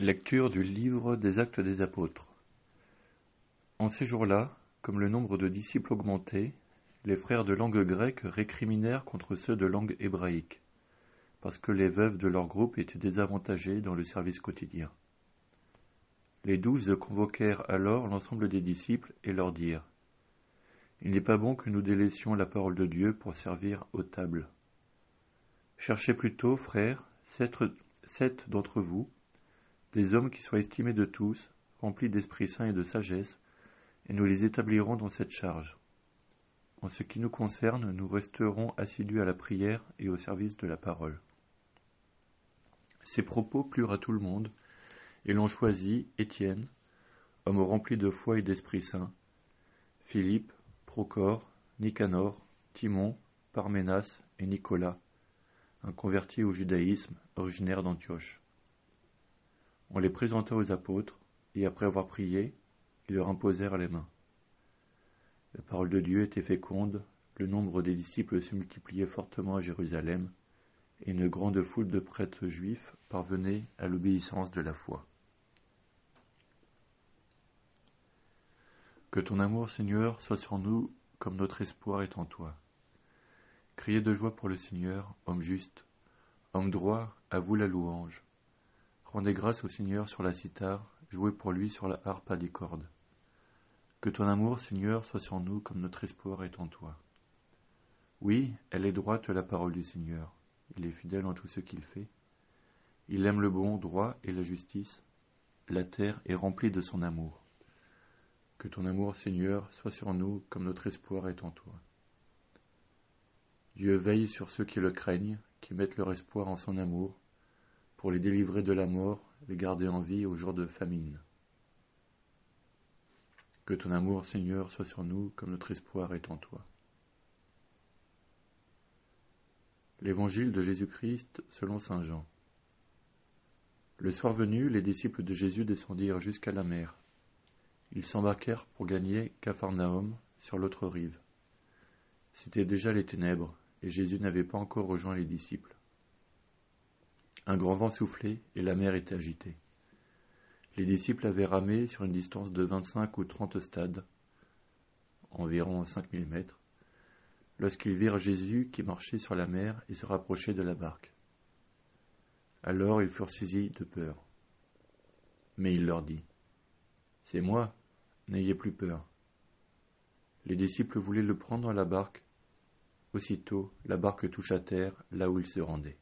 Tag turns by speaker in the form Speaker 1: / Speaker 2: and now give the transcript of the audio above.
Speaker 1: Lecture du livre des Actes des Apôtres. En ces jours-là, comme le nombre de disciples augmentait, les frères de langue grecque récriminèrent contre ceux de langue hébraïque, parce que les veuves de leur groupe étaient désavantagées dans le service quotidien. Les douze convoquèrent alors l'ensemble des disciples et leur dirent Il n'est pas bon que nous délaissions la parole de Dieu pour servir aux tables. Cherchez plutôt, frères, sept d'entre vous, des hommes qui soient estimés de tous, remplis d'Esprit Saint et de sagesse, et nous les établirons dans cette charge. En ce qui nous concerne, nous resterons assidus à la prière et au service de la parole. Ces propos plurent à tout le monde, et l'on choisit Étienne, homme rempli de foi et d'Esprit Saint, Philippe, Procor, Nicanor, Timon, Parménas et Nicolas, un converti au judaïsme originaire d'Antioche. On les présenta aux apôtres, et après avoir prié, ils leur imposèrent les mains. La parole de Dieu était féconde, le nombre des disciples se multipliait fortement à Jérusalem, et une grande foule de prêtres juifs parvenait à l'obéissance de la foi. Que ton amour, Seigneur, soit sur nous comme notre espoir est en toi. Criez de joie pour le Seigneur, homme juste, homme droit, à vous la louange. Rendez grâce au Seigneur sur la cithare, jouez pour lui sur la harpe à des cordes. Que ton amour, Seigneur, soit sur nous comme notre espoir est en toi. Oui, elle est droite la parole du Seigneur. Il est fidèle en tout ce qu'il fait. Il aime le bon droit et la justice. La terre est remplie de son amour. Que ton amour, Seigneur, soit sur nous comme notre espoir est en toi. Dieu veille sur ceux qui le craignent, qui mettent leur espoir en son amour, pour les délivrer de la mort, les garder en vie au jour de famine. Que ton amour, Seigneur, soit sur nous comme notre espoir est en toi. L'Évangile de Jésus-Christ selon Saint Jean. Le soir venu, les disciples de Jésus descendirent jusqu'à la mer. Ils s'embarquèrent pour gagner Capharnaüm sur l'autre rive. C'était déjà les ténèbres, et Jésus n'avait pas encore rejoint les disciples. Un grand vent soufflait et la mer était agitée. Les disciples avaient ramé sur une distance de vingt-cinq ou trente stades, environ cinq mille mètres, lorsqu'ils virent Jésus qui marchait sur la mer et se rapprochait de la barque. Alors ils furent saisis de peur. Mais il leur dit C'est moi, n'ayez plus peur. Les disciples voulaient le prendre à la barque. Aussitôt, la barque toucha terre là où il se rendait.